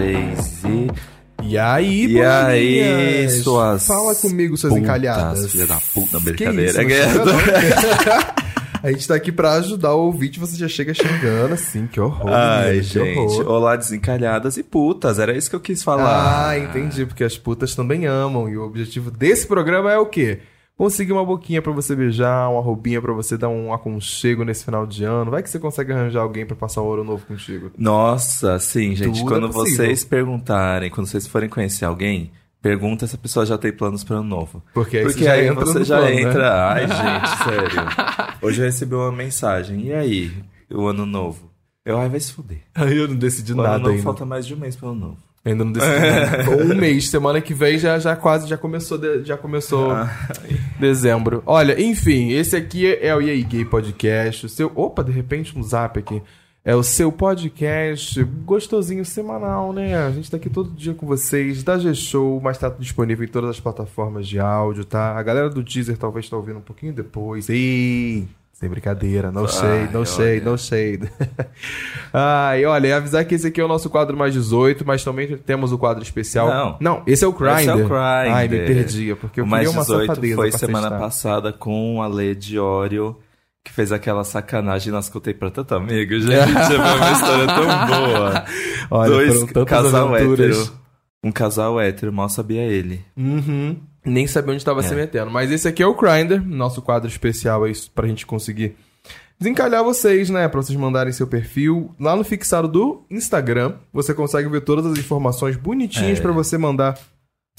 três e. E aí, E aí, suas. Fala comigo, suas putas, encalhadas. Filha da puta, Que brincadeira. isso, xinga não. A gente tá aqui pra ajudar o ouvinte, você já chega xingando assim, que horror. Ai, menino, que gente. horror. Olá, desencalhadas e putas. Era isso que eu quis falar. Ah, entendi, porque as putas também amam. E o objetivo desse programa é o quê? Conseguir uma boquinha pra você beijar, uma roupinha pra você dar um aconchego nesse final de ano. Vai que você consegue arranjar alguém pra passar um ouro novo contigo. Nossa, sim, gente. Tudo quando é vocês perguntarem, quando vocês forem conhecer alguém, pergunta se a pessoa já tem planos para ano novo. Porque aí Porque você já aí entra você já plano, né? entra. Ai, gente, sério. Hoje eu recebi uma mensagem. E aí, o ano novo? Eu, ai, vai se fuder. Aí eu não decidi O ano nada novo ainda. falta mais de um mês pro ano novo. Ainda não decidi nada. um mês, semana que vem já, já quase já começou, de- já começou dezembro. Olha, enfim, esse aqui é o E aí Gay Podcast. O seu, opa, de repente um zap aqui. É o seu podcast gostosinho semanal, né? A gente tá aqui todo dia com vocês, da G-Show, mas tá disponível em todas as plataformas de áudio, tá? A galera do Deezer talvez tá ouvindo um pouquinho depois. Ih, sem brincadeira, não sei, não sei, olha. não sei. Ai, olha, avisar que esse aqui é o nosso quadro mais 18, mas também temos o quadro especial. Não. esse é o Grindr. Esse é o Grindr. Ai, me perdi, é porque eu o mais queria uma 18 safadeza foi semana testar. passada com a Lê Diório, que fez aquela sacanagem. Nós contei pra tanto amigo, gente. Foi uma história tão boa. Olha, Dois casal aventuras. hétero. Um casal hétero, mal sabia ele. Uhum. Nem sabia onde estava É. se metendo. Mas esse aqui é o Grindr, nosso quadro especial aí pra gente conseguir desencalhar vocês, né? Pra vocês mandarem seu perfil. Lá no fixado do Instagram, você consegue ver todas as informações bonitinhas É. pra você mandar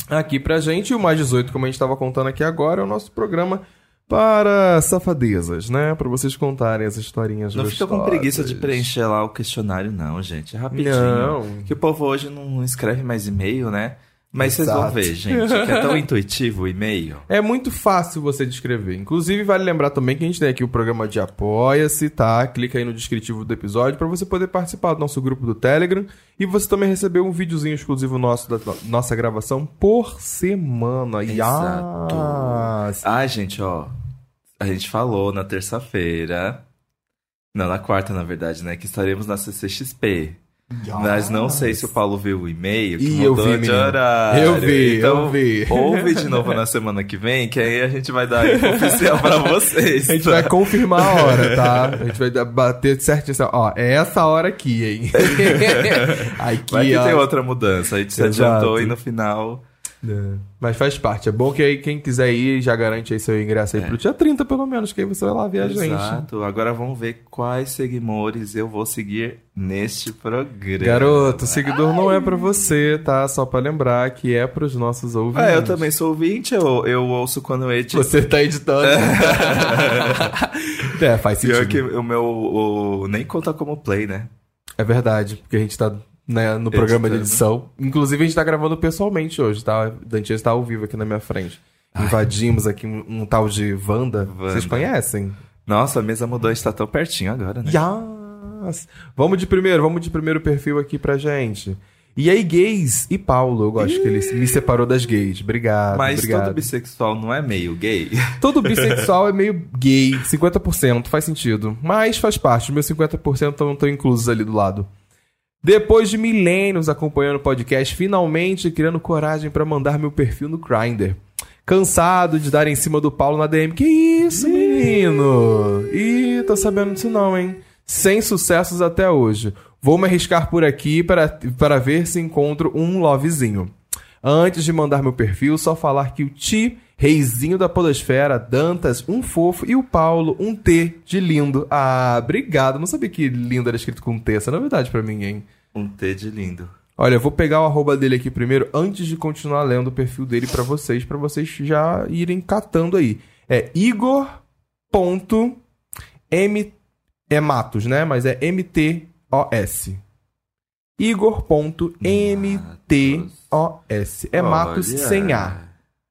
aqui pra gente. E o Mais 18, como a gente tava contando aqui agora, é o nosso programa para safadezas, né? Pra vocês contarem as historinhas Não fica com gostosas. preguiça de preencher lá o questionário, não, gente. É rapidinho. Não. Que o povo hoje não escreve mais e-mail, né? Mas vocês vão Exato. ver, gente, que é tão intuitivo o e-mail. É muito fácil você descrever. Inclusive, vale lembrar também que a gente tem aqui o programa de Apoia-se, tá? Clica aí no descritivo do episódio para você poder participar do nosso grupo do Telegram. E você também recebeu um videozinho exclusivo nosso da no- nossa gravação por semana. Exato. Yes. Ah, gente, ó. A gente falou na terça-feira. Não, na quarta, na verdade, né? Que estaremos na CCXP. Mas não sei se o Paulo viu o e-mail que Ih, eu mudou vi, de horário. Eu vi, então, eu vi. Ouve de novo na semana que vem, que aí a gente vai dar info oficial pra vocês. A gente vai confirmar a hora, tá? A gente vai bater certinho assim, ó, é essa hora aqui, hein? aqui, Vai que ó. tem outra mudança. A gente se Exato. adiantou e no final. É. Mas faz parte. É bom que aí quem quiser ir já garante aí seu ingresso aí pro dia 30, pelo menos, que aí você vai lá ver a gente. Exato. Agora vamos ver quais seguidores eu vou seguir neste programa. Garoto, seguidor não é pra você, tá? Só pra lembrar que é pros nossos ouvintes. É, eu também sou ouvinte, eu, eu ouço quando eu edito. Você tá editando. é, faz Pior sentido. que o meu o- nem conta como play, né? É verdade, porque a gente tá né, no programa de Editando. edição. Inclusive, a gente tá gravando pessoalmente hoje, tá? Dantinha está ao vivo aqui na minha frente. Invadimos aqui um, um tal de Wanda. Wanda. Vocês conhecem? Nossa, a mesa mudou, a gente tá tão pertinho agora, né? Yes. Vamos de primeiro, vamos de primeiro perfil aqui pra gente. E aí, gays e Paulo, eu gosto que ele me separou das gays. Obrigado, Mas obrigado. todo bissexual não é meio gay? Todo bissexual é meio gay, 50%, faz sentido. Mas faz parte, os meus 50% não estão inclusos ali do lado. Depois de milênios acompanhando o podcast, finalmente criando coragem pra mandar meu perfil no Grindr. Cansado de dar em cima do Paulo na DM. Que isso, menino? Ih, tô sabendo disso não, hein? Sem sucessos até hoje. Vou me arriscar por aqui para, para ver se encontro um lovezinho. Antes de mandar meu perfil, só falar que o Ti, reizinho da podosfera, Dantas, um fofo, e o Paulo, um T de lindo. Ah, obrigado. Não sabia que lindo era escrito com T. Essa é novidade pra mim, hein? Um T de lindo. Olha, eu vou pegar o arroba dele aqui primeiro, antes de continuar lendo o perfil dele pra vocês, pra vocês já irem catando aí. É igor.m... É Matos, né? Mas é M-T-O-S. Igor.mtos. É Matos Olha, sem A.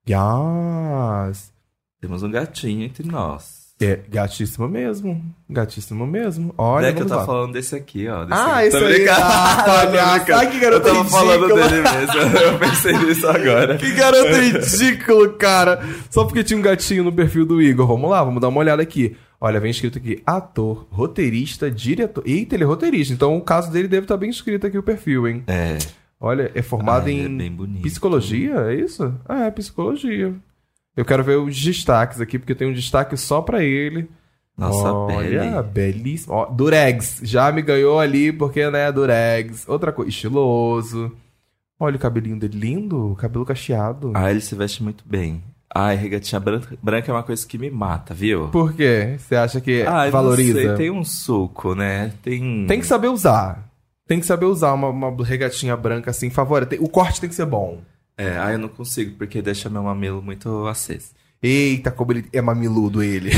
Yes. Temos um gatinho entre nós. É gatíssimo mesmo. Gatíssimo mesmo. Olha, é que eu tava lá. falando desse aqui, ó. desse Ah, aqui. esse aí. Ah, brincando. ai, que garoto Eu tava falando ridículo. dele mesmo. Eu pensei nisso agora. Que garoto ridículo, cara. Só porque tinha um gatinho no perfil do Igor. Vamos lá, vamos dar uma olhada aqui. Olha, vem escrito aqui: ator, roteirista, diretor. Eita, ele é roteirista. Então o caso dele deve estar bem escrito aqui o perfil, hein? É. Olha, é formado Ah, é em bem bonito. psicologia, é isso? Ah, é psicologia. Eu quero ver os destaques aqui, porque tem um destaque só pra ele. Nossa Olha, belíssimo. Ó, Durex, já me ganhou ali, porque, né, Durex. Outra coisa, estiloso. Olha o cabelinho dele, lindo, cabelo cacheado. Ah, ele se veste muito bem. Ai, regatinha branca, branca é uma coisa que me mata, viu? Por quê? Você acha que Ah, valoriza? Não sei, tem um suco, né? Tem. Tem que saber usar. Tem que saber usar uma, uma regatinha branca assim, favorita. O corte tem que ser bom. É, ah, eu não consigo, porque deixa meu mamilo muito aceso. Eita, como ele é mamiludo ele.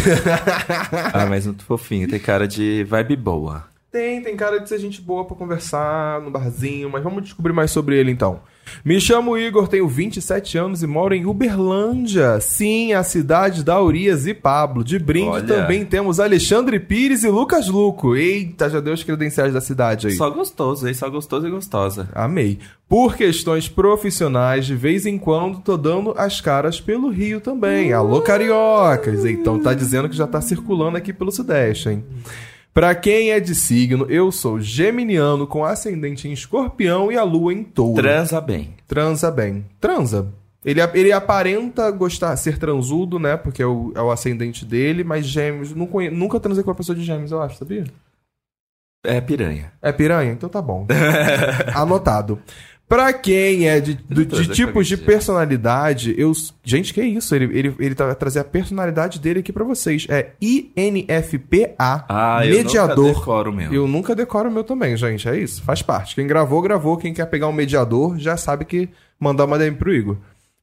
ah, mas muito fofinho, tem cara de vibe boa. Tem, tem cara de ser gente boa pra conversar no barzinho, mas vamos descobrir mais sobre ele então. Me chamo Igor, tenho 27 anos e moro em Uberlândia. Sim, a cidade da Urias e Pablo. De brinde Olha. também temos Alexandre Pires e Lucas Luco. Eita, já deu os credenciais da cidade aí. Só gostoso, hein? Só gostoso e gostosa. Amei. Por questões profissionais, de vez em quando tô dando as caras pelo Rio também. Alô, cariocas! Então tá dizendo que já tá circulando aqui pelo Sudeste, hein? Pra quem é de signo, eu sou geminiano com ascendente em escorpião e a lua em touro. Transa bem. Transa bem. Transa. Ele, ele aparenta gostar, ser transudo, né? Porque é o, é o ascendente dele, mas gêmeos. Não conhe- nunca transei com uma pessoa de gêmeos, eu acho, sabia? É piranha. É piranha? Então tá bom. Anotado. Pra quem é de, do- de tipos de personalidade, eu. Gente, que isso? Ele, ele, ele tá vai trazer a personalidade dele aqui pra vocês. É INFPA, Ah, eu mediador. nunca decoro o meu. Eu nunca decoro o meu também, gente. É isso. Faz parte. Quem gravou, gravou. Quem quer pegar um mediador já sabe que mandar uma DM pro Igor.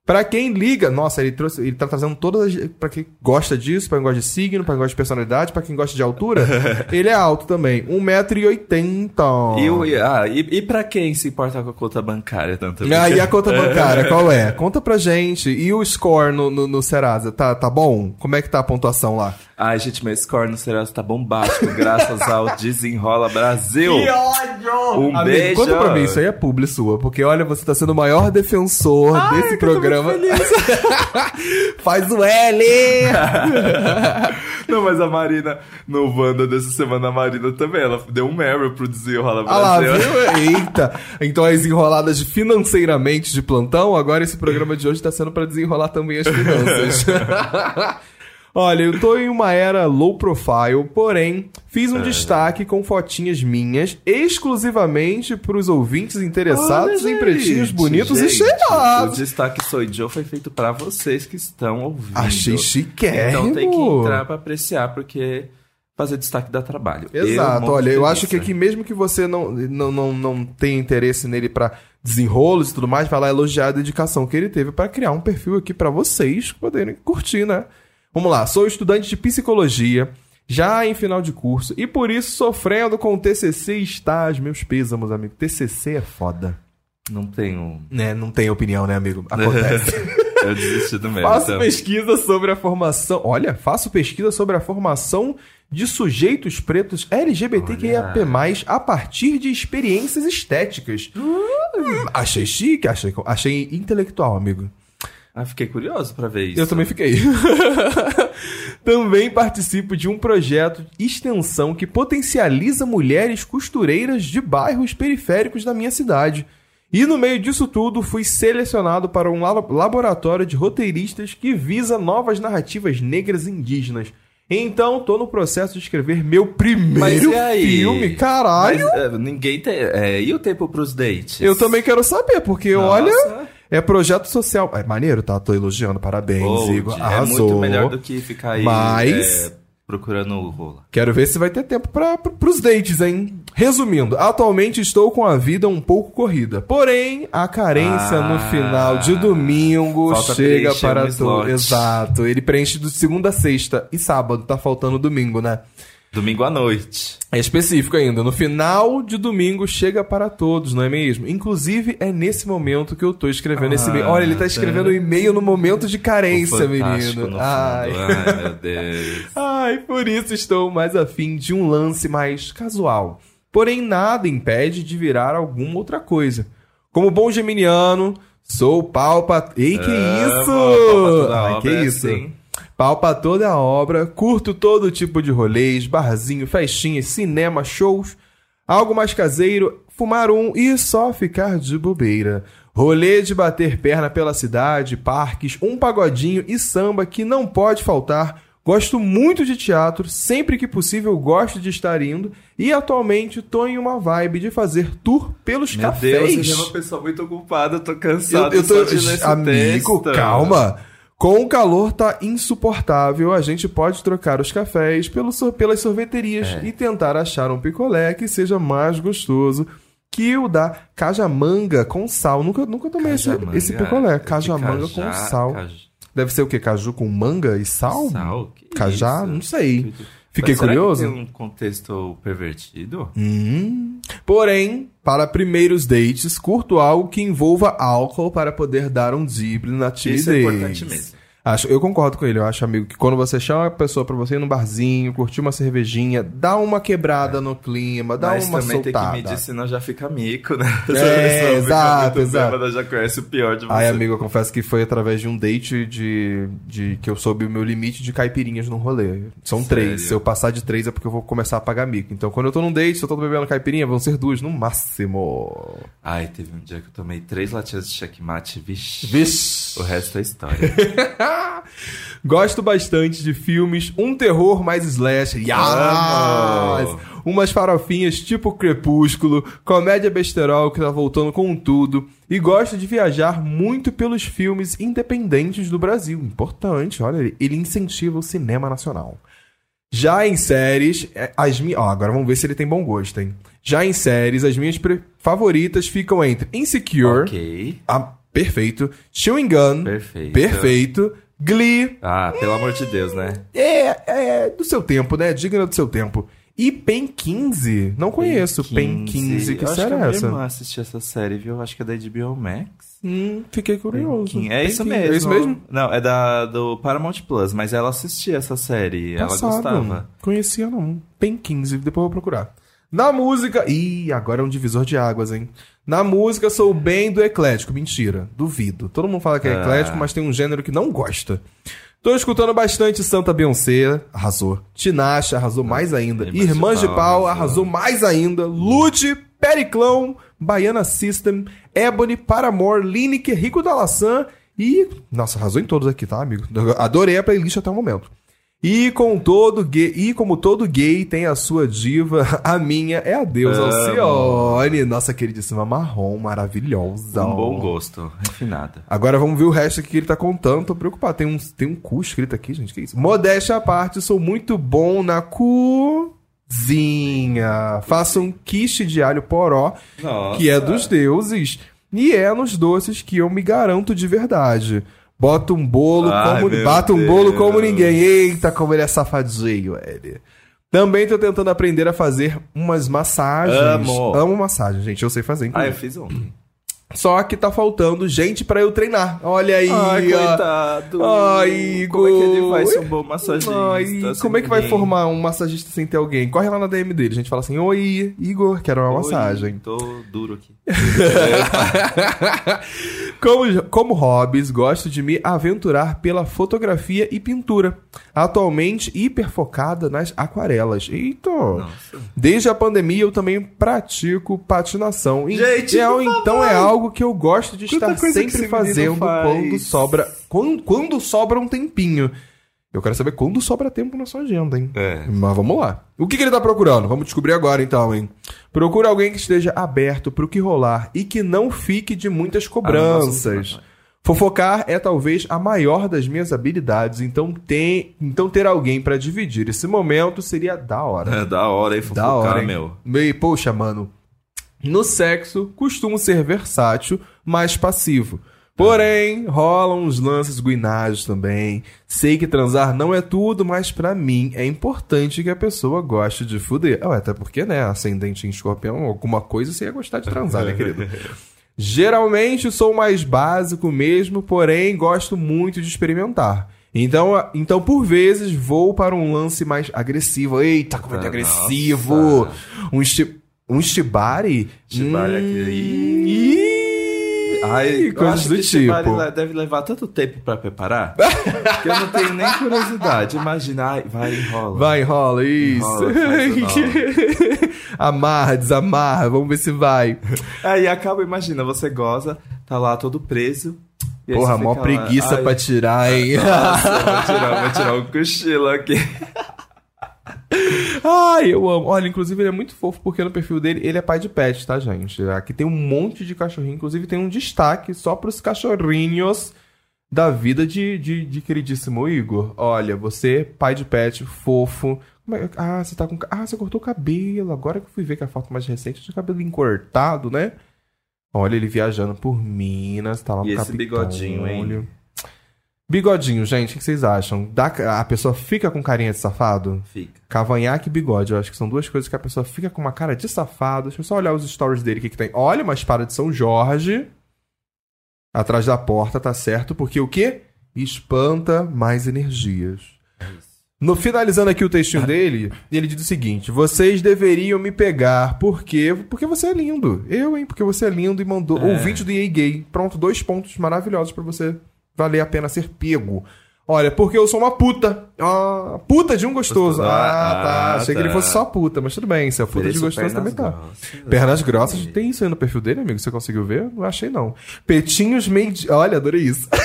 Pra quem liga, nossa, ele trouxe, ele tá trazendo todas as, pra quem gosta disso, pra quem gosta de signo, pra quem gosta de personalidade, pra quem gosta de altura, ele é alto também, 1,80m. E, o- ah, e, e pra quem se importa com a conta bancária tanto? Ah, e a conta bancária, qual é? Conta pra gente. E o score no, no, no Serasa, tá, tá bom? Como é que tá a pontuação lá? Ai, gente, meu score no Serasa tá bombástico, graças ao Desenrola Brasil. ódio! Um Amigo, beijo. Conta pra mim, isso aí é publi sua, porque olha, você tá sendo o maior defensor desse programa. Faz o L! Não, mas a Marina, no Wanda dessa semana, a Marina também, ela deu um Meryl pro Desenrola Ah lá, Brasil. viu? Eita! Então as enroladas de financeiramente de plantão, agora esse programa de hoje tá sendo pra desenrolar também as finanças. Olha, eu tô em uma era low profile, porém, fiz um destaque com fotinhas minhas exclusivamente pros ouvintes interessados Olha, em pretinhos gente, bonitos e gente, O cheirados. destaque Sou Joe foi feito pra vocês que estão ouvindo. Achei chiquérrimo. Então tem que entrar pra apreciar, porque fazer destaque dá trabalho. Exato, morro olha, eu acho que aqui, mesmo que você não, não, não, não tenha interesse nele pra desenrolos e tudo mais, vai lá elogiar a dedicação que ele teve pra criar um perfil aqui pra vocês poderem curtir, né? Vamos lá, sou estudante de psicologia, já em final de curso, e por isso sofrendo com o TCC e estágio. Meus pêsames, amigo. TCC é foda. Não tenho. Né, não tem opinião, né, amigo? Acontece. Eu desisti do mesmo. Faço então. pesquisa sobre a formação. Olha, faço pesquisa sobre a formação de sujeitos pretos LGBTQIAP+, a partir de experiências estéticas. Hum, achei chique, achei, achei intelectual, amigo. Ah, fiquei curioso pra ver isso. Eu também fiquei. também participo de um projeto de extensão que potencializa mulheres costureiras de bairros periféricos da minha cidade. E no meio disso tudo, fui selecionado para um labo- laboratório de roteiristas que visa novas narrativas negras e indígenas. Então, tô no processo de escrever meu primeiro filme, caralho! Mas, é, ninguém tem. É, e o tempo pros dates? Eu também quero saber, porque Nossa. olha, é projeto social. É maneiro, tá? Tô elogiando, parabéns, Old, Igor. É Arrasou. muito melhor do que ficar aí Mas- é, procurando rola. Quero ver se vai ter tempo para pros dates, hein? Resumindo, atualmente estou com a vida um pouco corrida. Porém, a carência Ah, no final de domingo chega para um tu. slot. Exato. Ele preenche do segunda a sexta e sábado, tá faltando domingo, né? Domingo à noite. É específico ainda. No final de domingo chega para todos, não é mesmo? Inclusive, é nesse momento que eu tô escrevendo esse Ah, e-mail. Olha, ele tá escrevendo o e-mail no momento de carência, menino. Ai. Ai, meu Deus. Ai, por isso estou mais afim de um lance mais casual. Porém, nada impede de virar alguma outra coisa. Como bom geminiano, sou palpa... Ei, que Amo, isso? palpa Ai, que é isso? Palpa toda a obra, curto todo tipo de rolês, barzinho, festinhas, cinema, shows. Algo mais caseiro fumar um e só ficar de bobeira. Rolê de bater perna pela cidade, parques, um pagodinho e samba que não pode faltar. Gosto muito de teatro, sempre que possível gosto de estar indo e atualmente tô em uma vibe de fazer tour pelos Meu cafés. Deus, você é uma pessoa muito ocupada, tô cansado Eu, eu tô, só de ler esse amigo, texto. calma. Com o calor tá insuportável, a gente pode trocar os cafés pelo pelas sorveterias É. e tentar achar um picolé que seja mais gostoso que o da cajamanga com sal. Nunca, nunca tomei esse, Cajamanga, esse picolé. é Cajamanga cajá, com sal. caju- Deve ser o quê? Caju com manga e sal? Sal? Que Cajá? isso? Não sei. Fiquei Mas curioso. Tem um contexto pervertido? Hum. Porém, para primeiros dates, curto algo que envolva álcool para poder dar um drible na timidez. Isso é importante mesmo. Acho, eu concordo com ele, eu acho, amigo, que quando você chama a pessoa pra você ir num barzinho, curtir uma cervejinha, dá uma quebrada no clima, dá Mas uma também soltada. tem que medir, senão já fica mico, né? É, exato, exato. bêbada, já conhece o pior de você. Ai, amigo, eu confesso que foi através de um date de, de que eu soube o meu limite de caipirinhas no rolê. São Sério? três. Se eu passar de três é porque eu vou começar a pagar mico. Então, quando eu tô num date, se eu tô bebendo caipirinha, vão ser duas no máximo. Ai, teve um dia que eu tomei três latinhas de checkmate, vixe. Vixe! O resto é história. Gosto bastante de filmes, um terror mais slasher. Yes! Umas farofinhas tipo Crepúsculo, comédia besterol que tá voltando com tudo. E gosto de viajar muito pelos filmes independentes do Brasil. Importante, olha, ele- incentiva o cinema nacional. Já em séries, é, as minhas. Ó, agora vamos ver se ele tem bom gosto, hein? Já em séries, as minhas pre- favoritas ficam entre Insecure, ok. ah, perfeito, Chewing Gun, Perfeito. perfeito, Glee, Ah, pelo amor de Deus, né? é, é do seu tempo, né? Digna do seu tempo. E Pen 15? Não conheço. Pen 15, que Eu série que a é essa? irmã assistiu essa série, viu? Acho que é da HBO Max. Hum, fiquei curioso. Pen 15. É Pen isso 15. mesmo. É isso mesmo? Não, é da, do Paramount Plus, mas ela assistia essa série. Passado. Ela gostava. Conhecia não. Pen 15, depois eu vou procurar. Na música. Ih, agora é um divisor de águas, hein? Na música sou bem do eclético. Mentira, duvido. Todo mundo fala que é Ah. eclético, mas tem um gênero que não gosta. Tô escutando bastante Santa Beyoncé, arrasou. Tinashe, arrasou mais ainda. Irmãs de Irmãs de Pau, Pau, arrasou. arrasou mais ainda. Lute, Periclão, Baiana System, Ebony, Paramore, Lineker, Rico da Laçã e... Nossa, arrasou em todos aqui, tá, amigo? Adorei a playlist até o momento. E com todo gay, e como todo gay tem a sua diva, a minha é a deusa. Alcione, nossa queridíssima marrom, maravilhosa. Um bom gosto, refinada. Agora vamos ver o resto aqui que ele tá contando. Tô preocupado. Tem um, tem um cu escrito aqui, gente. Que isso? Modéstia à parte, sou muito bom na cozinha. Faço um quiche de alho poró, Nossa. que é dos deuses. E é nos doces que eu me garanto de verdade. Bota um bolo Ai, como. Bata um bolo como ninguém. Eita, como ele é safadinho, ele. Também tô tentando aprender a fazer umas massagens. Amo. Amo massagem, gente. Eu sei fazer, Ah, inclusive. eu fiz ontem. Só que tá faltando gente pra eu treinar. Olha aí, Ai, ó. coitado. Ai, Igor. Como é que ele vai ser um bom massagista? Ai, como é que vai ninguém? formar um massagista sem ter alguém? Corre lá na DM dele. A gente fala assim: Oi, Igor, quero uma Oi, massagem. Tô duro aqui. como, como hobbies, gosto de me aventurar pela fotografia e pintura. Atualmente, hiper focada nas aquarelas. Eita! Nossa. Desde a pandemia, eu também pratico patinação. Gente, então é algo que eu gosto de Quanta estar sempre fazendo faz. quando sobra. Quando, quando sobra um tempinho. Eu quero saber quando sobra tempo na sua agenda, hein? É. Mas vamos lá. O que, que ele tá procurando? Vamos descobrir agora então, hein? Procura alguém que esteja aberto pro que rolar e que não fique de muitas cobranças. Ah, Fofocar é talvez a maior das minhas habilidades, então tem, então ter alguém pra dividir esse momento seria da hora. É da hora, hein? Da Fofocar, hora, hein? meu. E, poxa, mano. No sexo, costumo ser versátil, mas passivo. Porém, rolam uns lances guinados também. Sei que transar não é tudo, mas pra mim é importante que a pessoa goste de fuder. Ué, até porque, né, ascendente em escorpião, alguma coisa você ia gostar de transar, né, querido? Geralmente sou mais básico mesmo, porém gosto muito de experimentar. Então, então, por vezes, vou para um lance mais agressivo. Eita, como é que é Ah, agressivo! Um, esti um shibari? Shibari Hum, aqui. ih, Ai, coisas do tipo. vale deve levar tanto tempo pra preparar que eu não tenho nem curiosidade. Imagina, ai, vai, enrola. Vai, enrola, isso. Enrola, amarra, desamarra, vamos ver se vai. Aí acaba, imagina, você goza, tá lá todo preso. Porra, mó lá, preguiça ai, pra tirar, hein? Nossa, vou tirar, vou tirar um cochilo aqui. Ai, eu amo. Olha, inclusive ele é muito fofo porque no perfil dele ele é pai de pet, tá, gente? Aqui tem um monte de cachorrinho. Inclusive tem um destaque só pros cachorrinhos da vida de, de, de queridíssimo Igor. Olha, você, pai de pet, fofo. É- Ah, você tá com. Ah, você cortou o cabelo. Agora que eu fui ver que a foto mais recente tinha cabelo encortado, né? Olha, ele viajando por Minas, tá lá E no esse bigodinho, hein? Bigodinho, gente, o que vocês acham? Dá- a pessoa fica com carinha de safado? Fica. Cavanhaque e bigode. Eu acho que são duas coisas que a pessoa fica com uma cara de safado. Deixa eu só olhar os stories dele, o que, que tem. Olha uma espada de São Jorge. Atrás da porta, tá certo? Porque o quê? Espanta mais energias. No finalizando aqui o textinho dele, ele diz o seguinte: Vocês deveriam me pegar, porque porque você é lindo. Eu, hein? Porque você é lindo e mandou É. ouvinte do EA Gay. Pronto, dois pontos maravilhosos pra você valer a pena ser pego. Olha, porque eu sou uma puta. Ah, puta de um gostoso. Ah, Ah, tá. Achei que ele tá. fosse só puta, mas tudo bem. Se é puta de gostoso também tá. grossas. Pernas grossas, tem isso aí no perfil dele, amigo? Você conseguiu ver? Não achei, não. Peitinhos medi... Olha, adorei isso.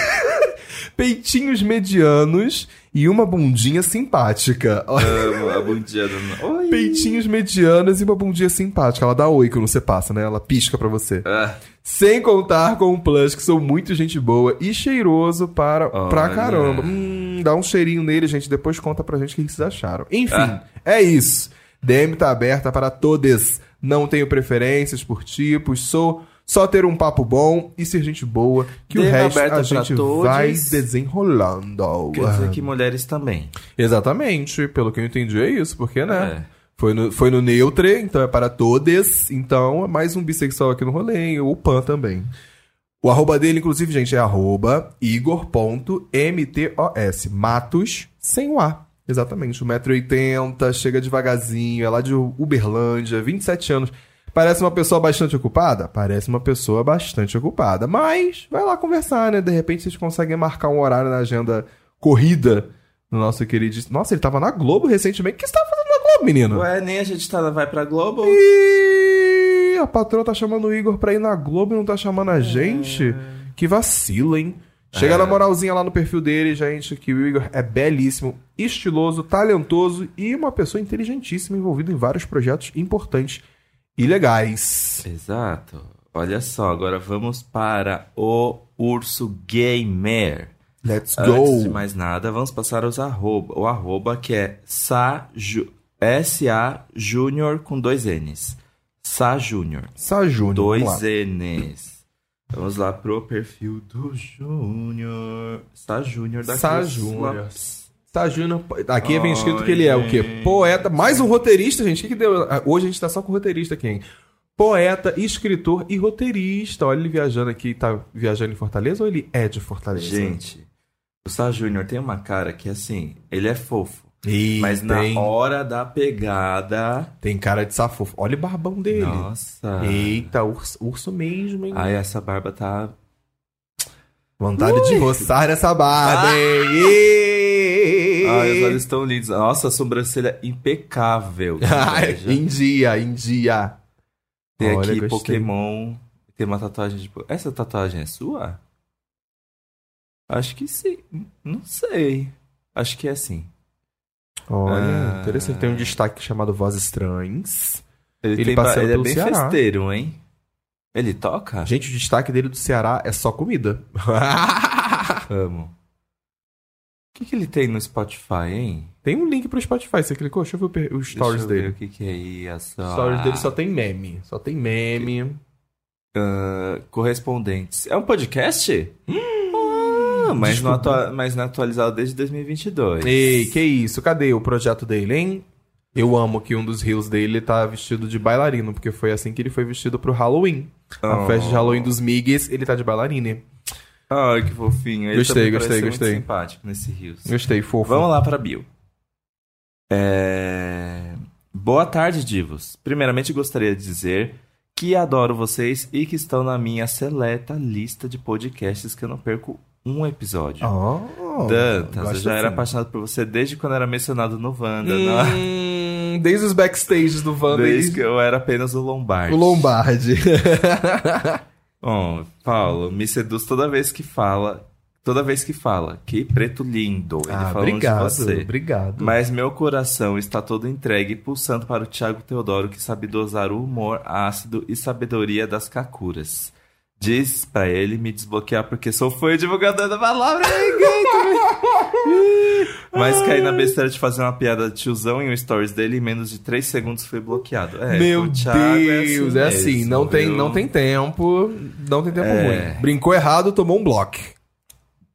Peitinhos medianos e uma bundinha simpática. Amo a bundinha do... Oi. Peitinhos medianos e uma bundinha simpática. Ela dá oi quando você passa, né? Ela pisca pra você. Ah, Sem contar com o Plus, que sou muito gente boa e cheiroso para, pra caramba. Hum, dá um cheirinho nele, gente. Depois conta pra gente o que vocês acharam. Enfim, Ah. é isso. DM tá aberta para todos. Não tenho preferências por tipos, sou só ter um papo bom e ser gente boa, que o DM resto a gente todos. vai desenrolando. quer dizer que mulheres também. Exatamente, pelo que eu entendi é isso, porque, né? É. Foi no, foi no Neutre, então é para todos. Então é mais um bissexual aqui no rolê, o Pan também. O arroba dele, inclusive, gente, é arroba igor.mtos. Matos sem o A. Exatamente. 1,80m, chega devagarzinho, é lá de Uberlândia, 27 anos. Parece uma pessoa bastante ocupada? Parece uma pessoa bastante ocupada. Mas vai lá conversar, né? De repente vocês conseguem marcar um horário na agenda corrida no nosso querido. Nossa, ele tava na Globo recentemente. O que você tava fazendo na Globo, menino? Ué, nem a gente tá, vai pra Globo? Ih, a patroa tá chamando o Igor pra ir na Globo e não tá chamando a gente. Que vacilo, hein? Chega É. na moralzinha lá no perfil dele, gente, que o Igor é belíssimo, estiloso, talentoso e uma pessoa inteligentíssima, envolvida em vários projetos importantes e legais. Exato. Olha só, agora vamos para o Urso Gamer. Let's Antes de go! mais nada, vamos passar os arroba. O arroba que é Sa Ju- SA Júnior com dois N's. Sa Júnior. Sa Júnior, Dois. N's. Vamos lá pro perfil do Júnior. Sa Júnior da Sa Júnior. Sa Júnior, aqui vem escrito que ele é o quê? Poeta, mais um roteirista, gente. O que, que deu? Ah, Hoje a gente tá só com roteirista aqui, hein? Poeta, escritor e roteirista. Olha ele viajando aqui, tá viajando em Fortaleza ou ele é de Fortaleza? Gente, o Sa Júnior tem uma cara que assim, ele é fofo. E Mas na tem, hora da pegada. tem cara de safofo. Olha o barbão dele. Nossa. Eita, urso, urso mesmo, hein? Ai, essa barba tá. Vontade de roçar essa barba, hein? Ih! Ai, os olhos estão lindos. Nossa, a sobrancelha impecável. em dia, em dia. Tem Olha, aqui gostei. Pokémon. Tem uma tatuagem de. Essa tatuagem é sua? Acho que sim. Não sei. Acho que é sim. Olha, Ah. interessante. Tem um destaque chamado Vozes Estranhas. Ele, Ele tem ba- ele é bem Ceará. festeiro, hein? Ele toca? Gente, o destaque dele do Ceará é só comida. Amo. O que, que ele tem no Spotify, hein? Tem um link pro Spotify. Você clicou? Deixa eu ver os stories dele. O que, que é isso? Os stories dele só tem meme. Só tem meme. Ah, correspondentes. É um podcast? Ah, mas, não mas não atualizado desde 2022. Ei, que isso? Cadê o projeto dele, hein? Eu amo que um dos rios dele tá vestido de bailarino, porque foi assim que ele foi vestido pro Halloween. A Oh. festa de Halloween dos Migues, ele tá de bailarine. Ai, que fofinho. Ele Gostei, gostei, gostei. Muito simpático nesse Rios. Gostei, fofo. Vamos lá para Bill. É... Boa tarde, divos. Primeiramente, gostaria de dizer que adoro vocês e que estão na minha seleta lista de podcasts que eu não perco um episódio. Oh, Dantas, eu já era assim. apaixonado por você desde quando era mencionado no Wanda. Hum, desde os backstages do Wanda. Desde que eu era apenas o Lombardi. O Lombardi. Bom, Paulo, me seduz toda vez que fala. Toda vez que fala. Que preto lindo. Ele ah, falando obrigado, de você. obrigado. Mas meu coração está todo entregue pulsando para o Thiago Teodoro, que sabe dosar o humor ácido e sabedoria das kakuras. Diz pra ele me desbloquear porque sou fã e divulgador da palavra. Mas caí na besteira de fazer uma piada de tiozão em um stories dele em menos de 3 segundos fui bloqueado. É, Meu Thiago Deus, é assim, mesmo, não, tem, não tem tempo, não tem tempo É. ruim. Brincou errado, tomou um bloco.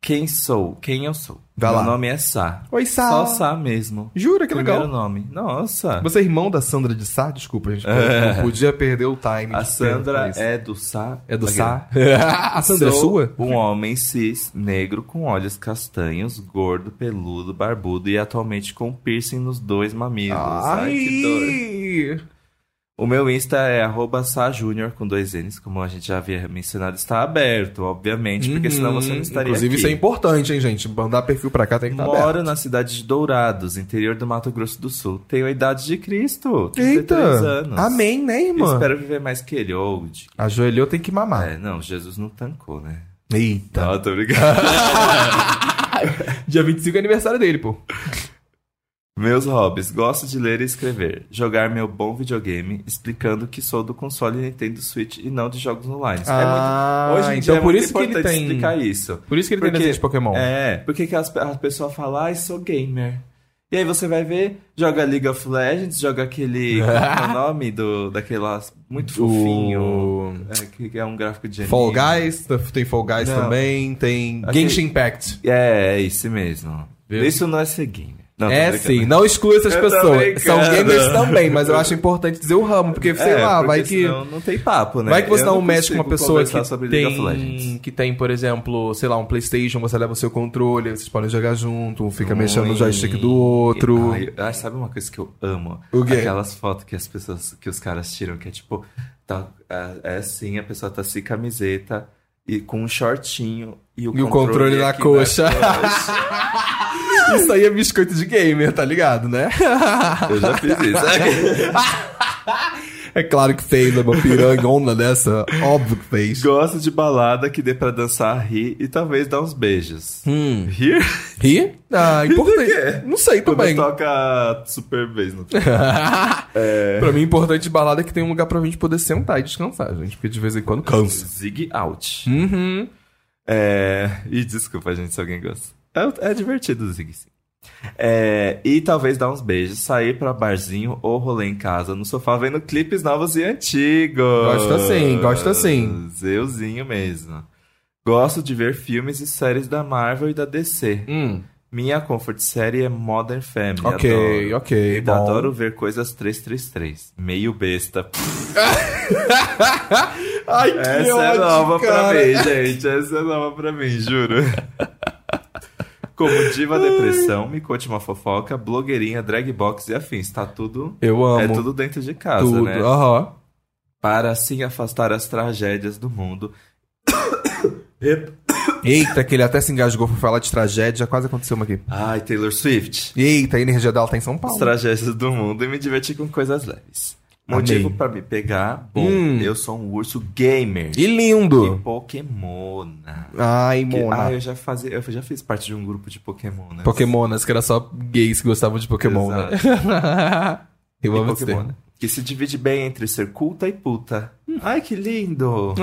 Quem sou? Quem eu sou? Vai Meu lá. nome é Sá. Oi, Sá. Só Sá mesmo. Jura que Primeiro legal. nome. Nossa. Você é irmão da Sandra de Sá? Desculpa, a gente É. não podia perder o time. A Sandra é do Sá. é do Sá. Sá? a Sandra é Sou sua? Um homem cis, negro, com olhos castanhos, gordo, peludo, barbudo e atualmente com piercing nos dois mamilos. Ai, que dor. Ai! O meu Insta é arroba sajunior com dois N's, como a gente já havia mencionado, está aberto, obviamente, porque senão você não estaria Inclusive, aqui. isso é importante, hein, gente? Mandar perfil pra cá tem que estar aberto. Moro na cidade de Dourados, interior do Mato Grosso do Sul. Tenho a idade de Cristo, 33 Eita! anos. Amém, né, irmã? Espero viver mais que ele, ou de... Ajoelhou, tem que mamar. É, não, Jesus não tancou, né? Eita. Não, tô brincando. Dia 25 é aniversário dele, pô. Meus hobbies, gosto de ler e escrever, jogar meu bom videogame, explicando que sou do console Nintendo Switch e não de jogos online. Ah, é muito, hoje em então dia é por muito isso que ele importante tem- explicar isso. Por isso que ele tem Porque- desenho de Pokémon. É, porque que as, as pessoas falam, ai, sou gamer. E aí você vai ver, joga League of Legends, joga aquele, qual é o nome do, daquelas, muito fofinho, O- é, que é um gráfico de anime. Fall Guys, tem Fall Guys Não. também, tem Genshin Impact. É, é esse mesmo. Viu? Isso não é ser gamer. Não, é sim, não exclua essas Eu pessoas. São gamers também, mas eu acho importante dizer o ramo, porque sei É, lá, porque vai que. não tem papo, né? Vai que você dá um não match com uma pessoa que tem, que tem, por exemplo, sei lá, um Playstation, você leva o seu controle, vocês podem jogar junto, um fica mexendo no Ui. joystick do outro. Ai, ai, sabe uma coisa que eu amo? O quê? Aquelas fotos que as pessoas, que os caras tiram, que é tipo, tá, é, é assim, a pessoa tá sem camiseta e com um shortinho e o E o controle na coxa. coxa. Isso aí é biscoito de gamer, tá ligado, né? Eu já fiz isso. É claro que fez, é uma piranhona dessa. Óbvio que fez. Gosto de balada que dê pra dançar, rir e talvez dar uns beijos. Hum. Rir? Ri? Ah, importante. Não sei Quando também. toca super bass no Pra mim, importante de balada é que tem um lugar pra gente poder sentar e descansar, gente. Porque de vez em quando cansa. Zig Out. Uhum. É... E desculpa, gente, se alguém gosta. É, é divertido Zig, sim. É, e talvez dar uns beijos, sair pra barzinho ou rolê em casa no sofá vendo clipes novos e antigos. Gosto assim, gosto assim. Euzinho mesmo. Gosto de ver filmes e séries da Marvel e da DC. Hum. Minha comfort série é Modern Family. Ok, adoro. ok, bom. adoro ver coisas 333. Meio besta. Ai, que Essa é nova pra mim, gente. Essa é nova pra mim, juro. Como diva depressão, me conte uma fofoca, blogueirinha, drag box e afins. Tá tudo. Eu amo. É tudo dentro de casa, Tudo. né? Aham. Para assim afastar as tragédias do mundo. Eita, que ele até se engasgou por falar de tragédia. Quase aconteceu uma aqui. Ai, Taylor Swift. Eita, a energia dela tá em São As Paulo. tragédias do mundo e me divertir com coisas leves. Motivo pra me pegar? Bom, Hum. eu sou um urso gamer. E E lindo. Pokémona. Ai, Que- Mona. ah, eu já fazia, eu já fiz parte de um grupo de Pokémon, né? Pokémonas, que era só gays que gostavam de Pokémon, né? Eu E amo esse Pokémon. termo. Que se divide bem entre ser culta e puta. Ai, que lindo!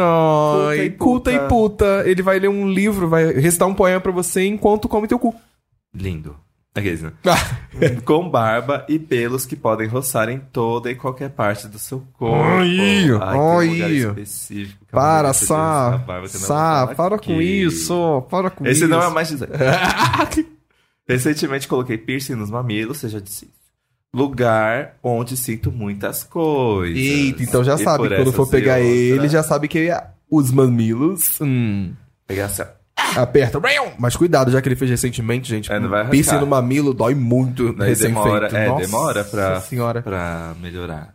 Ai, e culta e puta. puta. Ele vai ler um livro, vai recitar um poema pra você enquanto come teu cu. Lindo. Aqueles, né? Ah, Com barba e pelos que podem roçar em toda e qualquer parte do seu corpo. Ai, ai. específico. é para, Sá. Sá, para aqui. com isso. Para com Esse isso. não é mais. Recentemente coloquei piercing nos mamilos, já disse isso. Lugar onde sinto muitas coisas. Eita, então já E sabe. Quando for pegar outras, ele, já sabe que os mamilos. Hum. Pegar assim. Aperta. Mas cuidado, já que ele fez recentemente, gente. É, não vai arrancar. piercing no mamilo dói muito Daí demora, é, Nossa demora pra, senhora. pra melhorar.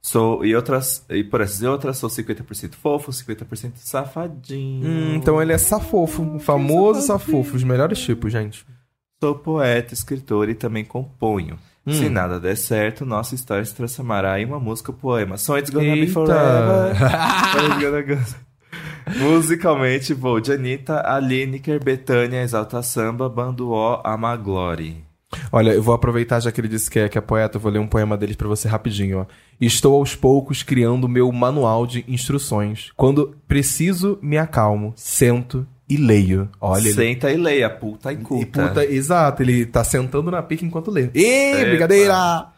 Sou, e outras, e por essas e outras, sou 50% fofo, 50% safadinho. Hum, então ele é safofo, o famoso safofo, os melhores tipos, gente. Sou poeta, escritor e também componho. Hum. Se nada der certo, nossa história se transformará em uma música ou poema. So it's gonna be Eita. forever. Musicalmente, vou de Anitta, Lineker, Betânia, Exalta Samba, Bando O, Amaglore. Olha, eu vou aproveitar já que ele disse que é, que é poeta, eu vou ler um poema deles pra você rapidinho, ó. Estou aos poucos criando meu manual de instruções. Quando preciso, me acalmo, sento e leio. Olha, ele... Senta e leia, puta e E culta. puta, exato, ele tá sentando na pica enquanto lê. Ih, brincadeira!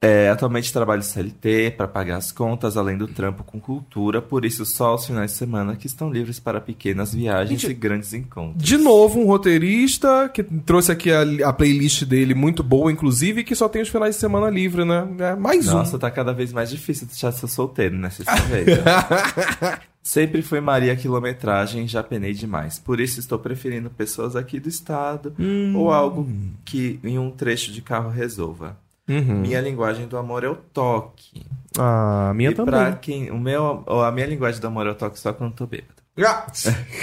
É, atualmente trabalho CLT para pagar as contas, além do trampo com cultura, por isso só os finais de semana que estão livres para pequenas viagens Gente, e grandes encontros. De novo, um roteirista que trouxe aqui a, a playlist dele, muito boa, inclusive, que só tem os finais de semana livre, né? É, mais Nossa, tá cada vez mais difícil deixar de ser solteiro, né? Vocês estão vendo. Sempre fui Maria quilometragem, já penei demais. Por isso estou preferindo pessoas aqui do estado Hum. ou algo que em um trecho de carro resolva. Um. Uhum. Minha linguagem do amor é o toque. Ah, a minha e também. pra quem. O meu, a minha linguagem do amor é o toque só quando tô bêbado. Ah!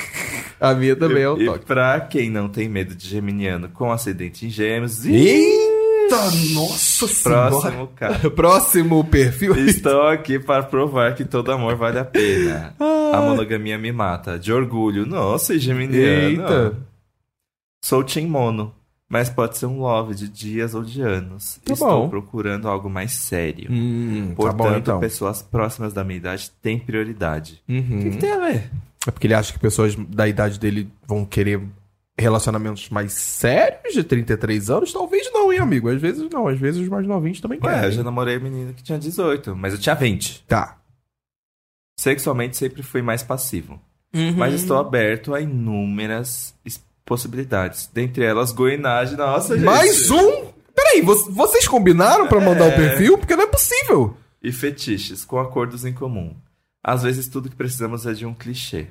a minha também é o e, toque. E pra quem não tem medo de geminiano com acidente em gêmeos. Eita, nossa senhora. Próximo cara. Próximo perfil. Estou aqui para provar que todo amor vale a pena. A monogamia me mata. De orgulho. Nossa, e geminiano. Eita. Sou Tim Mono, mas pode ser um love de dias ou de anos. Tá Estou bom. procurando algo mais sério. Hum, tá Portanto, bom então. pessoas próximas da minha idade têm prioridade. Uhum. O que, que tem a ver? É porque ele acha que pessoas da idade dele vão querer relacionamentos mais sérios de 33 anos? Talvez não, hein, amigo? Às vezes não, às vezes os mais novinhos também Ué, eu querem. já namorei menino que tinha 18, mas eu tinha 20. Tá. Sexualmente sempre fui mais passivo. Uhum. Mas estou aberto a inúmeras possibilidades. Dentre elas, goinagem. Nossa, gente. Mais um? Peraí, vo- vocês combinaram pra mandar o É. perfil? Porque não é possível. E fetiches, com acordos em comum. Às vezes tudo que precisamos é de um clichê.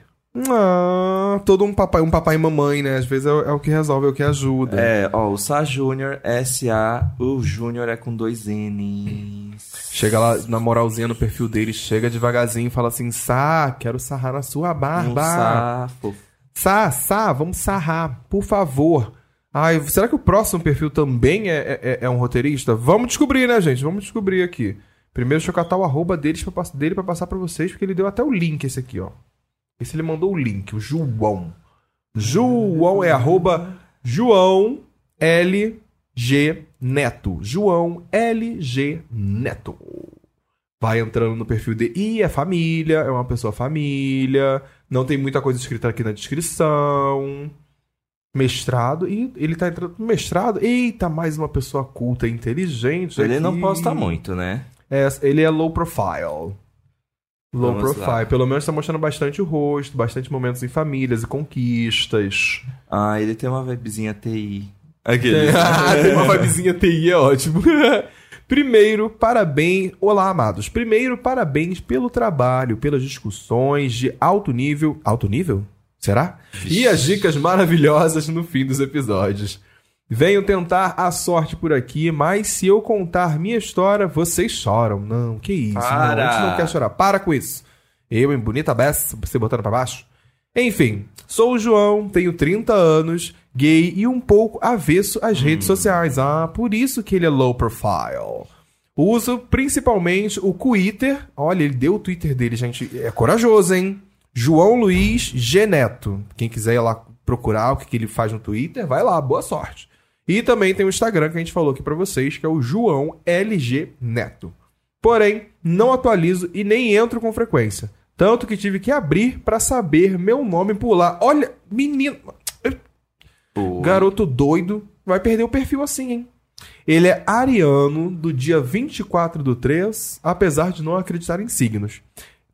Ah, todo um papai, um papai e mamãe, né? Às vezes é, o- é o que resolve, é o que ajuda. É, ó, o Sá Júnior, S-A, o Júnior é com dois N's. Chega lá na moralzinha no perfil dele, chega devagarzinho e fala assim: Sá, quero sarrar na sua Um barba. safo. Sá, Sá, vamos sarrar, por favor. Ai, será que o próximo perfil também é, é, é um roteirista? Vamos descobrir, né, gente? Vamos descobrir aqui. Primeiro, deixa eu catar o arroba deles pra, dele pra passar pra vocês, porque ele deu até o link esse aqui, ó. Esse ele mandou o link, o João. João é arroba João LG Neto. João LG Neto. Vai entrando no perfil dele. Ih, é família, é uma pessoa família. Não tem muita coisa escrita aqui na descrição. Mestrado. E ele tá entrando no mestrado. Eita, mais uma pessoa culta e inteligente. Ele não aqui. posta muito, né? É, ele é low profile. Low Vamos profile. lá. Pelo menos tá mostrando bastante o rosto, bastante momentos em famílias e conquistas. Ah, ele tem uma vibezinha TI. Aquele. Tem uma vibezinha TI, é ótimo. Primeiro, parabéns. Olá, amados. Primeiro, parabéns pelo trabalho, pelas discussões de alto nível. Alto nível? Será? E as dicas maravilhosas no fim dos episódios. Venho tentar a sorte por aqui, mas se eu contar minha história, vocês choram. Não, que isso. Não, Para. a gente não quer chorar. Para com isso. Eu, em bonita beça, você botando pra baixo. Enfim, sou o João, tenho 30 anos, gay e um pouco avesso às redes sociais. Ah, por isso que ele é low profile. Uso principalmente o Twitter. Olha, ele deu o Twitter dele, gente. É corajoso, hein? João Luiz Geneto. Quem quiser ir lá procurar o que, que ele faz no Twitter, vai lá, boa sorte. E também tem o Instagram que a gente falou aqui pra vocês, que é o João LG Neto. Porém, não atualizo e nem entro com frequência. Tanto que tive que abrir pra saber meu nome por lá. Olha, menino. Pô. Garoto doido vai perder o perfil assim, hein? Ele é ariano do dia 24 do 3, apesar de não acreditar em signos.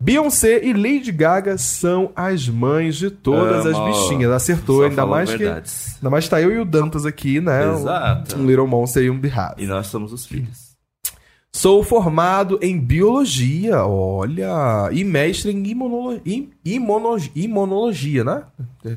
Beyoncé e Lady Gaga são as mães de todas as Amo. bichinhas. Acertou, Só ainda mais que. Ainda mais tá eu e o Dantas aqui, né? Exato. Um Little Monster e um Behat. E nós somos os filhos. Sou formado em biologia, olha, e mestre em imunolo... im- imuno- imunologia, né?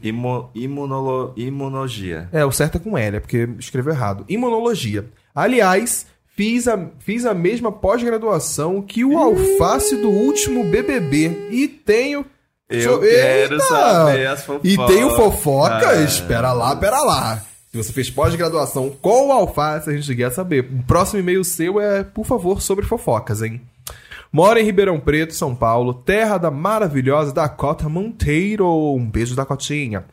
Imo, imunolo, imunologia. É, o certo é com L, é porque escreveu errado. Imunologia. Aliás, Fiz a, fiz a mesma pós-graduação que o alface do último BBB. E tenho. Eu quero Eita! saber as fofocas. E tenho fofocas? Ah. Pera lá, pera lá. Se você fez pós-graduação com o alface, a gente quer saber. O próximo e-mail seu é, por favor, sobre fofocas, hein? Moro em Ribeirão Preto, São Paulo, terra da maravilhosa Dakota Monteiro. Um beijo, Dacotinha.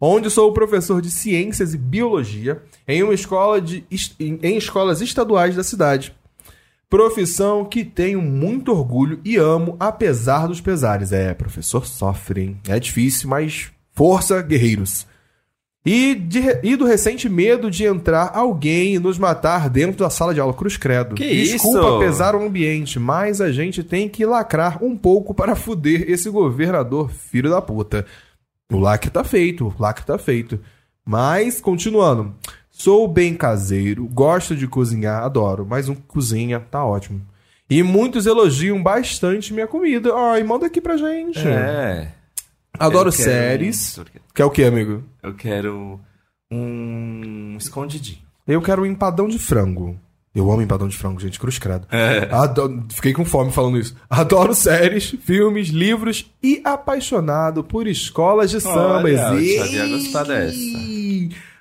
Onde sou professor de ciências e biologia em uma escola de, em escolas estaduais da cidade. Profissão que tenho muito orgulho e amo, apesar dos pesares. É, professor sofre, hein? É difícil, mas força, guerreiros. E, de e do recente medo de entrar alguém e nos matar dentro da sala de aula. Cruz Credo. Que Desculpa isso? pesar o ambiente, mas a gente tem que lacrar um pouco para fuder esse governador filho da puta. O lacre tá feito, o lacre tá feito. Mas, continuando. Sou bem caseiro, gosto de cozinhar, adoro, mas um cozinha tá ótimo. E muitos elogiam bastante minha comida. Ai, manda aqui pra gente. É. Adoro quero- séries. Que é o que, amigo? Eu quero um escondidinho. Eu quero um empadão de frango. Eu amo empadão de frango, gente, cruz credo. É. Ado- Fiquei com fome falando isso. Adoro séries, filmes, livros e apaixonado por escolas de samba. Olha, eu Ih! já ia gostar dessa.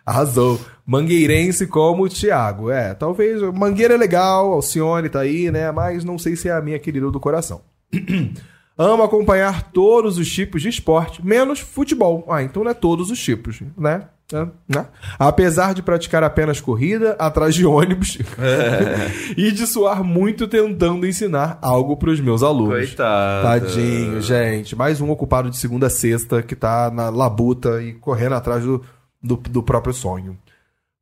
Arrasou. Mangueirense como o Thiago. É, talvez. Mangueira é legal, Alcione tá aí, né? Mas não sei se é a minha querida do coração. Amo acompanhar todos os tipos de esporte, menos futebol. Ah, então não é todos os tipos, né? É, né? Apesar de praticar apenas corrida atrás de ônibus e de suar muito tentando ensinar algo para os meus alunos. Coitado. Tadinho, gente. Mais um ocupado de segunda a sexta que tá na labuta e correndo atrás do, do, do próprio sonho.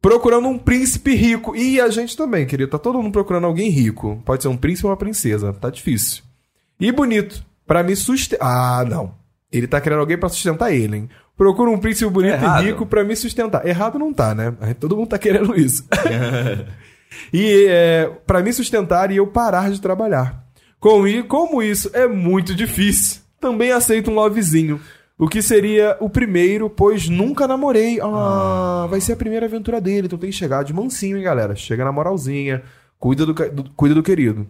Procurando um príncipe rico. E a gente também, querido. Tá todo mundo procurando alguém rico. Pode ser um príncipe ou uma princesa. Tá difícil. E bonito. Pra me sustentar. Ah, não. Ele tá querendo alguém pra sustentar ele, hein? Procura um príncipe bonito Errado. e rico pra me sustentar. Errado não tá, né? Todo mundo tá querendo isso. e é, para me sustentar e eu parar de trabalhar. Com como isso é muito difícil, também aceito um lovezinho. O que seria o primeiro, pois nunca namorei. Ah, vai ser a primeira aventura dele, então tem que chegar de mansinho, hein, galera? Chega na moralzinha, cuida do, do- cuida do querido.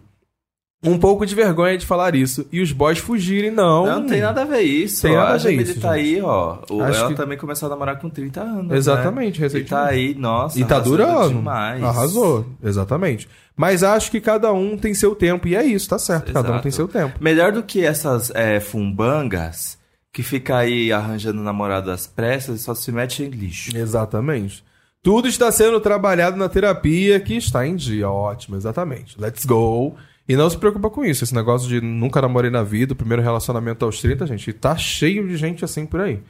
Um pouco de vergonha de falar isso e os boys fugirem, não. Não tem nada a ver isso. Tem nada a a ver isso, tá gente. aí, ó. O- Acho ela que- também começou a namorar com 30 anos. né? Exatamente, E recentemente. tá aí, nossa. E tá durando. Demais. Arrasou, exatamente. Mas acho que cada um tem seu tempo. E é isso, tá certo. Cada um Exato. tem seu tempo. Melhor do que essas é, fumbangas que fica aí arranjando namorado às pressas e só se mete em lixo. Exatamente. Tudo está sendo trabalhado na terapia que está em dia. Ótimo, exatamente. Let's go. E não se preocupa com isso. Esse negócio de nunca namorei na vida, o primeiro relacionamento aos 30, gente, tá cheio de gente assim por aí.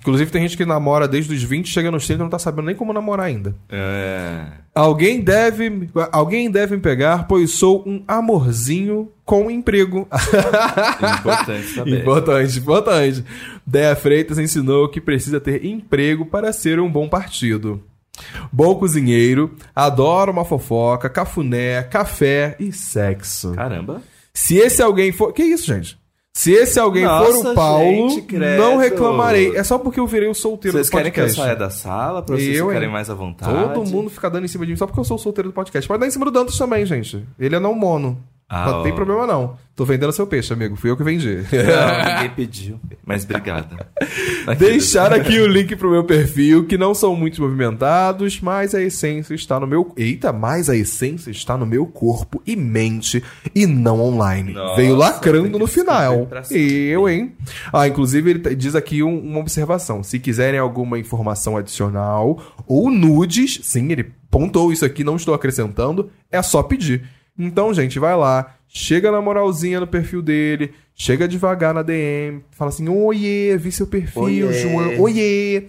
Inclusive tem gente que namora desde os 20, chega nos 30 e não tá sabendo nem como namorar ainda. É. Alguém deve, alguém deve me pegar, pois sou um amorzinho com emprego. Importante saber. Importante, importante. Déa Freitas ensinou que precisa ter emprego para ser um bom partido. Bom cozinheiro, adoro uma fofoca, cafuné, café e sexo. Caramba. Se esse alguém for. Que isso, gente? Se esse alguém for Nossa, o Paulo, gente, não reclamarei. É só porque eu virei o solteiro Vocês do querem que eu podcast. saia da sala pra vocês Eu, ficarem mais à vontade? Todo mundo fica dando em cima de mim só porque eu sou o solteiro do podcast. Pode dar em cima do Dantas também, gente. Ele é não mono. Ah, não tem problema não. Tô vendendo seu peixe, amigo. Fui eu que vendi. Não, ninguém pediu. Mas obrigado. Deixar aqui o link pro meu perfil, que não são muito movimentados, mas a essência está no meu. Eita, mas a essência está no meu corpo e mente e não online. Nossa, Veio lacrando no final. Eu, hein? Ah, inclusive ele t- diz aqui um- uma observação. Se quiserem alguma informação adicional ou nudes, sim, ele pontou isso aqui, não estou acrescentando, é só pedir. Então, gente, vai lá, chega na moralzinha no perfil dele, chega devagar na DM, fala assim: Oiê, vi seu perfil, Oiê. João. Oiê!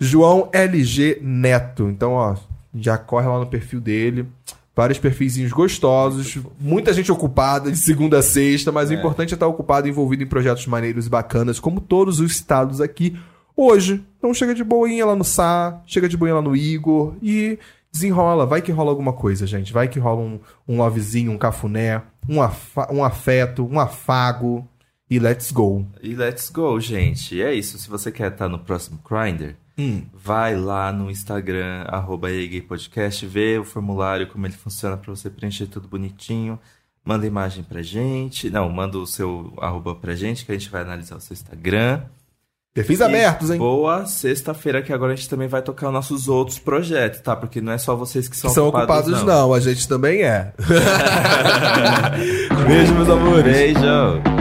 João LG Neto. Então, ó, já corre lá no perfil dele. Vários perfizinhos gostosos, muita gente ocupada de segunda a sexta, mas o É. importante é estar ocupado e envolvido em projetos maneiros e bacanas, como todos os estados aqui hoje. Então chega de boinha lá no Sá, chega de boinha lá no Igor e desenrola. Vai que rola alguma coisa, gente. Vai que rola um, um lovezinho, um cafuné, um, afa- um afeto, um afago e let's go. E let's go, gente. E é isso. Se você quer estar no próximo Grindr, Hum. vai lá no Instagram, arroba Podcast, vê o formulário, como ele funciona pra você preencher tudo bonitinho. Manda imagem pra gente. Não, manda o seu arroba pra gente, que a gente vai analisar o seu Instagram. Perfis E abertos, hein? Boa sexta-feira, que agora a gente também vai tocar os nossos outros projetos, tá? Porque não é só vocês que são, Que são ocupados, não. A gente também é. Beijo, meus amores. Beijo!